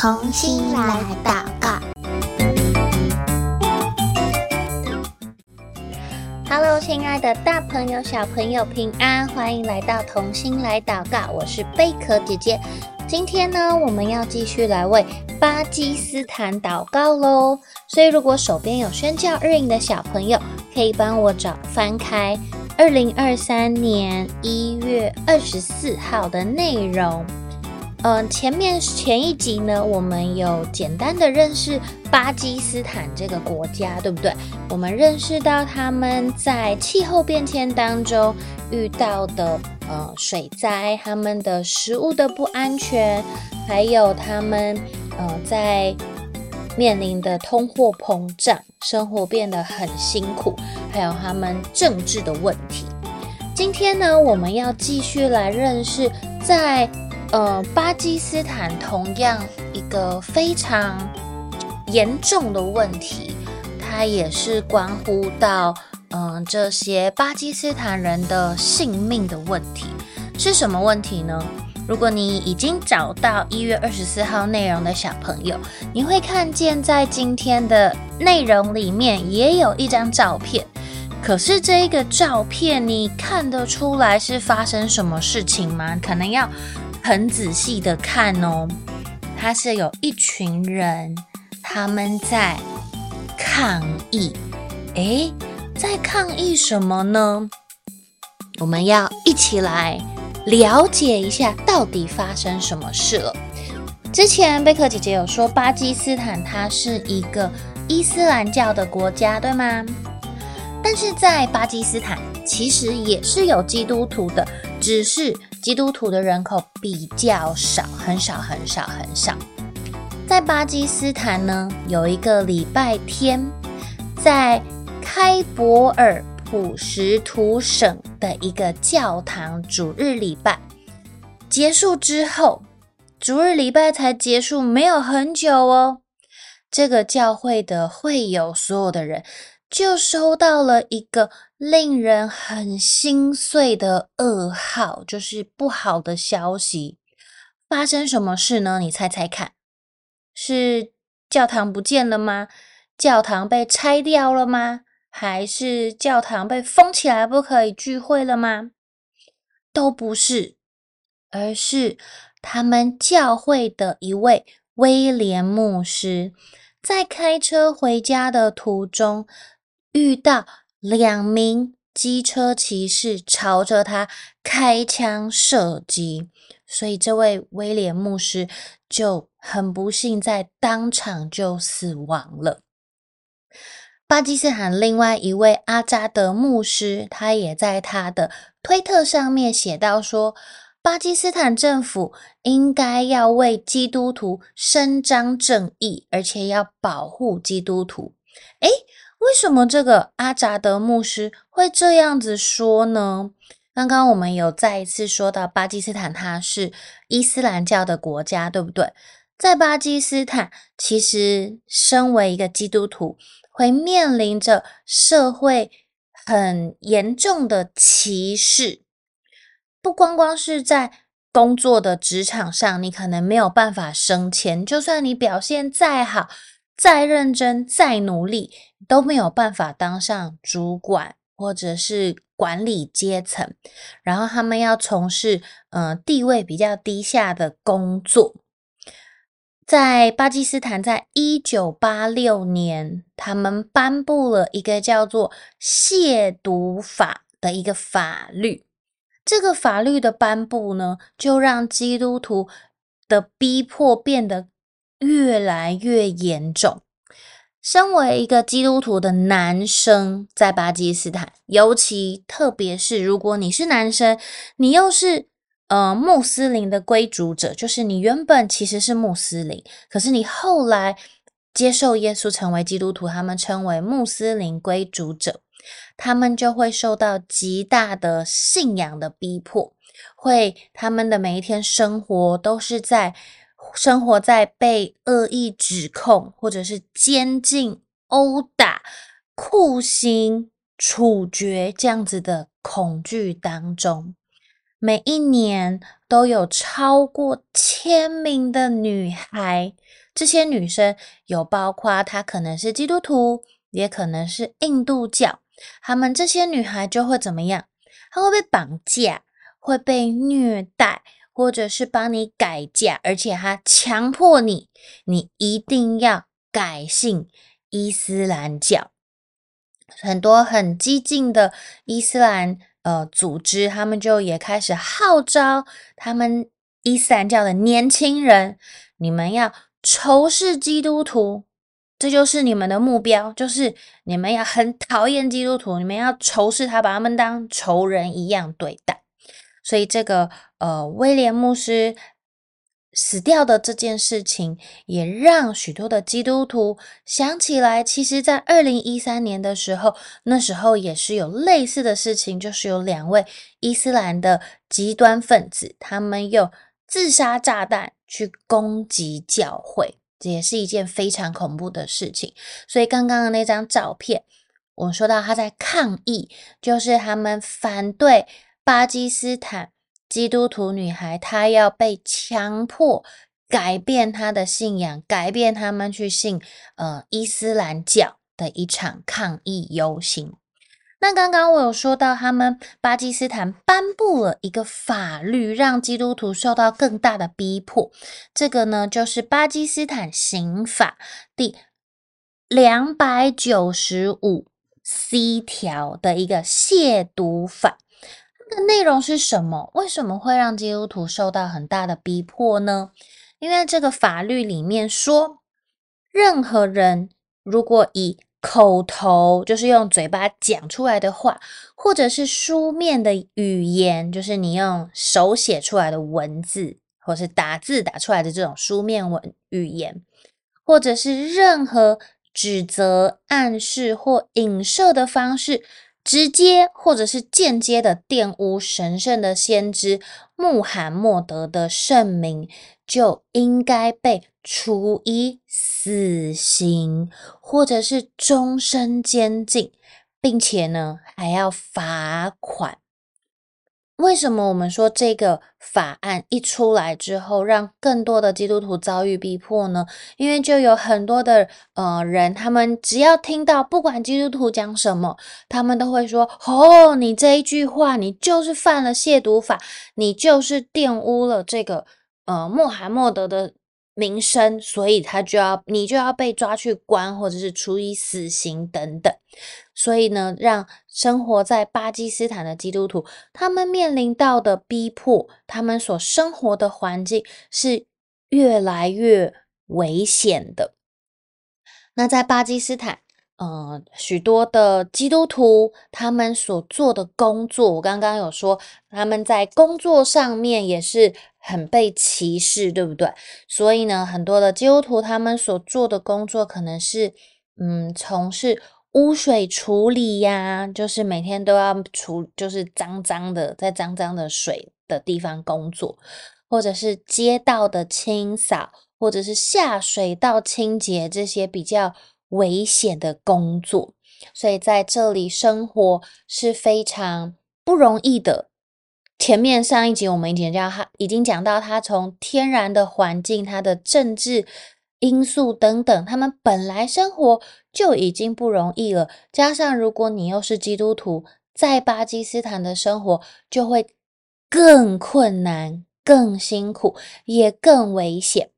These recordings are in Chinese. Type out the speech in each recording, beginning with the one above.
同心来祷告。Hello，亲爱的大朋友、小朋友，平安！欢迎来到童心来祷告，我是贝壳姐姐。今天呢，我们要继续来为巴基斯坦祷告喽。所以，如果手边有宣教日影的小朋友，可以帮我找翻开二零二三年一月二十四号的内容。嗯、前面前一集呢，我们有简单的认识巴基斯坦这个国家，对不对？我们认识到他们在气候变迁当中遇到的呃水灾，他们的食物的不安全，还有他们呃在面临的通货膨胀，生活变得很辛苦，还有他们政治的问题。今天呢，我们要继续来认识在。呃，巴基斯坦同样一个非常严重的问题，它也是关乎到嗯、这些巴基斯坦人的性命的问题。是什么问题呢？如果你已经找到一月二十四号内容的小朋友，你会看见在今天的内容里面也有一张照片。可是这一个照片，你看得出来是发生什么事情吗？可能要。很仔细的看哦，他是有一群人，他们在抗议。诶，在抗议什么呢？我们要一起来了解一下，到底发生什么事了。之前贝克姐姐有说，巴基斯坦它是一个伊斯兰教的国家，对吗？但是在巴基斯坦，其实也是有基督徒的，只是。基督徒的人口比较少，很少，很少，很少。在巴基斯坦呢，有一个礼拜天，在开伯尔普什图省的一个教堂主日礼拜结束之后，主日礼拜才结束，没有很久哦。这个教会的会友所有的人就收到了一个。令人很心碎的噩耗，就是不好的消息。发生什么事呢？你猜猜看，是教堂不见了吗？教堂被拆掉了吗？还是教堂被封起来不可以聚会了吗？都不是，而是他们教会的一位威廉牧师，在开车回家的途中遇到。两名机车骑士朝着他开枪射击，所以这位威廉牧师就很不幸在当场就死亡了。巴基斯坦另外一位阿扎德牧师，他也在他的推特上面写到说，巴基斯坦政府应该要为基督徒伸张正义，而且要保护基督徒。诶为什么这个阿扎德牧师会这样子说呢？刚刚我们有再一次说到，巴基斯坦它是伊斯兰教的国家，对不对？在巴基斯坦，其实身为一个基督徒，会面临着社会很严重的歧视，不光光是在工作的职场上，你可能没有办法升迁，就算你表现再好。再认真、再努力，都没有办法当上主管或者是管理阶层。然后他们要从事嗯、地位比较低下的工作。在巴基斯坦，在一九八六年，他们颁布了一个叫做“亵渎法”的一个法律。这个法律的颁布呢，就让基督徒的逼迫变得。越来越严重。身为一个基督徒的男生，在巴基斯坦，尤其特别是如果你是男生，你又是呃穆斯林的归主者，就是你原本其实是穆斯林，可是你后来接受耶稣成为基督徒，他们称为穆斯林归主者，他们就会受到极大的信仰的逼迫，会他们的每一天生活都是在。生活在被恶意指控，或者是监禁、殴打、酷刑、处决这样子的恐惧当中。每一年都有超过千名的女孩，这些女生有包括她可能是基督徒，也可能是印度教。她们这些女孩就会怎么样？她会被绑架，会被虐待，或者是帮你改嫁，而且他强迫你，你一定要改信伊斯兰教。很多很激进的伊斯兰呃组织，他们就也开始号召他们伊斯兰教的年轻人，你们要仇视基督徒，这就是你们的目标，就是你们要很讨厌基督徒，你们要仇视他，把他们当仇人一样对待。所以这个呃威廉牧师。死掉的这件事情，也让许多的基督徒想起来，其实，在二零一三年的时候，那时候也是有类似的事情，就是有两位伊斯兰的极端分子，他们用自杀炸弹去攻击教会，这也是一件非常恐怖的事情。所以，刚刚的那张照片，我说到他在抗议，就是他们反对巴基斯坦。基督徒女孩，她要被强迫改变她的信仰，改变他们去信呃伊斯兰教的一场抗议游行。那刚刚我有说到，他们巴基斯坦颁布了一个法律，让基督徒受到更大的逼迫。这个呢，就是巴基斯坦刑法第两百九十五 C 条的一个亵渎法。内容是什么？为什么会让基督徒受到很大的逼迫呢？因为这个法律里面说，任何人如果以口头，就是用嘴巴讲出来的话，或者是书面的语言，就是你用手写出来的文字，或是打字打出来的这种书面文语言，或者是任何指责、暗示或影射的方式。直接或者是间接的玷污神圣的先知穆罕默德的圣名，就应该被处以死刑，或者是终身监禁，并且呢，还要罚款。为什么我们说这个法案一出来之后，让更多的基督徒遭遇逼迫呢？因为就有很多的呃人，他们只要听到不管基督徒讲什么，他们都会说：“哦，你这一句话，你就是犯了亵渎法，你就是玷污了这个呃穆罕默德的。”名声，所以他就要你就要被抓去关，或者是处以死刑等等。所以呢，让生活在巴基斯坦的基督徒，他们面临到的逼迫，他们所生活的环境是越来越危险的。那在巴基斯坦。呃，许多的基督徒他们所做的工作，我刚刚有说他们在工作上面也是很被歧视，对不对？所以呢，很多的基督徒他们所做的工作可能是，嗯，从事污水处理呀，就是每天都要处，就是脏脏的，在脏脏的水的地方工作，或者是街道的清扫，或者是下水道清洁这些比较。危险的工作，所以在这里生活是非常不容易的。前面上一集我们已经讲他已经讲到，他从天然的环境、他的政治因素等等，他们本来生活就已经不容易了。加上如果你又是基督徒，在巴基斯坦的生活就会更困难、更辛苦，也更危险。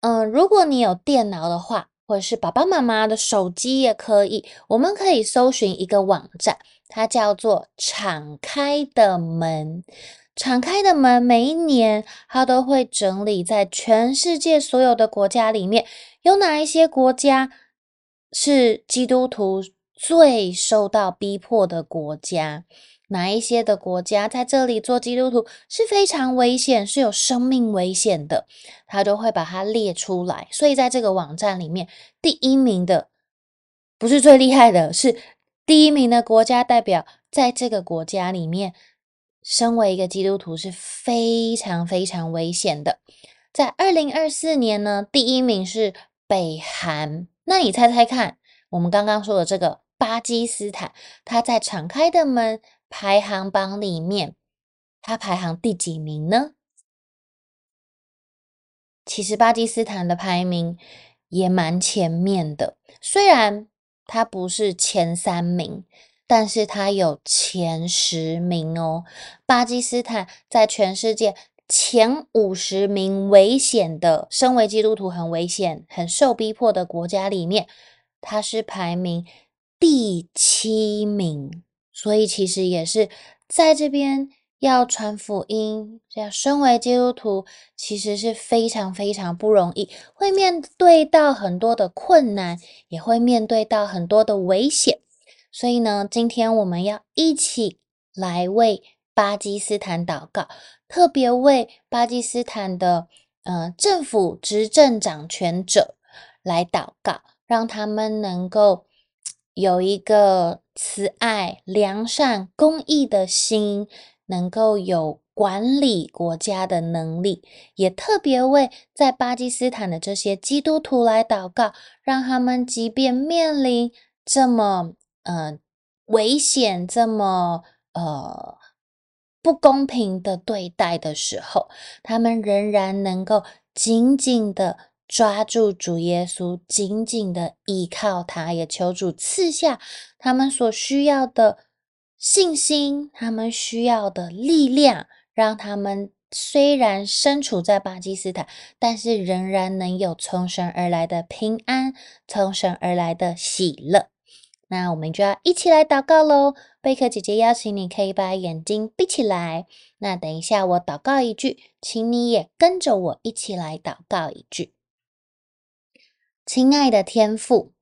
嗯、如果你有电脑的话。或者是爸爸妈妈的手机也可以，我们可以搜寻一个网站，它叫做“敞开的门”。敞开的门，每一年它都会整理在全世界所有的国家里面，有哪一些国家是基督徒最受到逼迫的国家。哪一些的国家在这里做基督徒是非常危险，是有生命危险的，他都会把它列出来。所以在这个网站里面，第一名的不是最厉害的，是第一名的国家代表，在这个国家里面，身为一个基督徒是非常非常危险的。在二零二四年呢，第一名是北韩。那你猜猜看，我们刚刚说的这个巴基斯坦，它在敞开的门。排行榜里面它排行第几名呢？其实巴基斯坦的排名也蛮前面的，虽然它不是前三名，但是它有前十名哦。巴基斯坦在全世界前五十名危险的，身为基督徒很危险、很受逼迫的国家里面，它是排名第七名，所以其实也是在这边。要传福音，要身为基督徒，其实是非常非常不容易，会面对到很多的困难，也会面对到很多的危险。所以呢，今天我们要一起来为巴基斯坦祷告，特别为巴基斯坦的呃政府执政掌权者来祷告，让他们能够有一个慈爱、良善、公义的心。能够有管理国家的能力，也特别为在巴基斯坦的这些基督徒来祷告，让他们即便面临这么呃危险、这么呃不公平的对待的时候，他们仍然能够紧紧的抓住主耶稣，紧紧的依靠他，也求主赐下他们所需要的。信心，他们需要的力量，让他们虽然身处在巴基斯坦，但是仍然能有从神而来的平安，从神而来的喜乐。那我们就要一起来祷告喽。贝克姐姐邀请你，可以把眼睛闭起来。那等一下我祷告一句，请你也跟着我一起来祷告一句。亲爱的天父。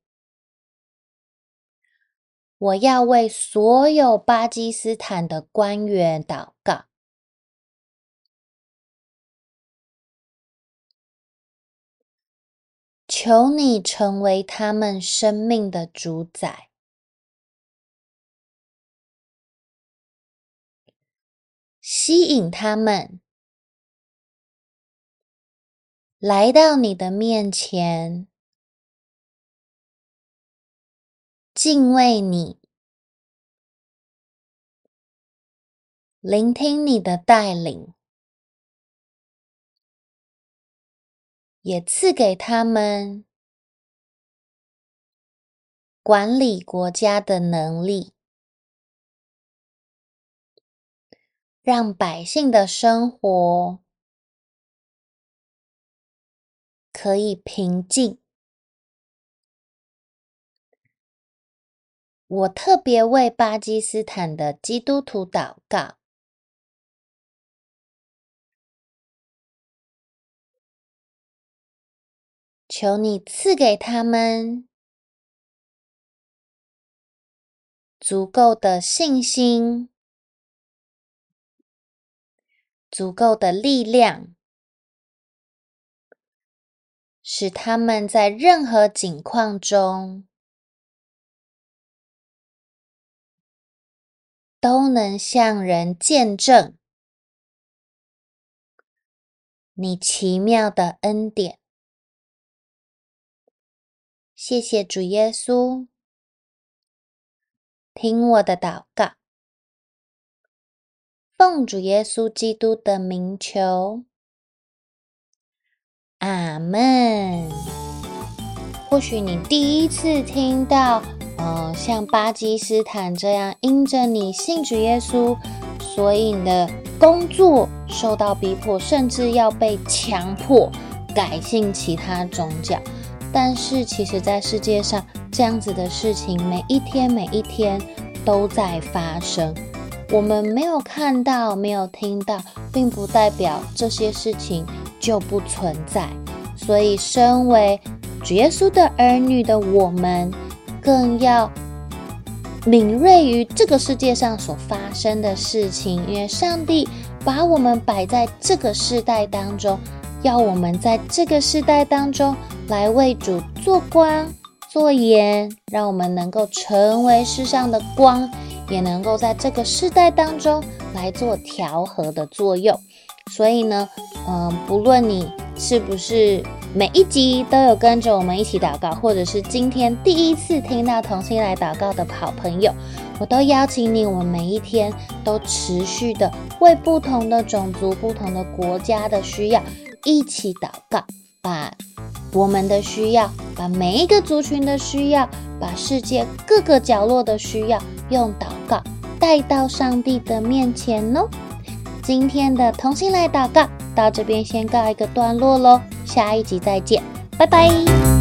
我要为所有巴基斯坦的官员祷告，求你成为他们生命的主宰，吸引他们来到你的面前。敬畏你，聆听你的带领，也赐给他们管理国家的能力，让百姓的生活可以平静。我特别为巴基斯坦的基督徒祷告，求你赐给他们足够的信心、足够的力量，使他们在任何境况中。都能向人见证你奇妙的恩典。谢谢主耶稣，听我的祷告，奉主耶稣基督的名求，阿门。或许你第一次听到。呃，像巴基斯坦这样，因着你信主耶稣，所以你的工作受到逼迫，甚至要被强迫改信其他宗教。但是，其实，在世界上这样子的事情，每一天每一天都在发生。我们没有看到，没有听到，并不代表这些事情就不存在。所以，身为主耶稣的儿女的我们，更要敏锐于这个世界上所发生的事情，因为上帝把我们摆在这个世代当中，要我们在这个世代当中来为主做光、做盐，让我们能够成为世上的光，也能够在这个世代当中来做调和的作用。所以呢，嗯，不论你是不是每一集都有跟着我们一起祷告，或者是今天第一次听到同心来祷告的好朋友，我都邀请你，我们每一天都持续的为不同的种族、不同的国家的需要一起祷告，把我们的需要，把每一个族群的需要，把世界各个角落的需要，用祷告带到上帝的面前哦。今天的同心来祷告到这边先告一个段落喽，下一集再见，拜拜。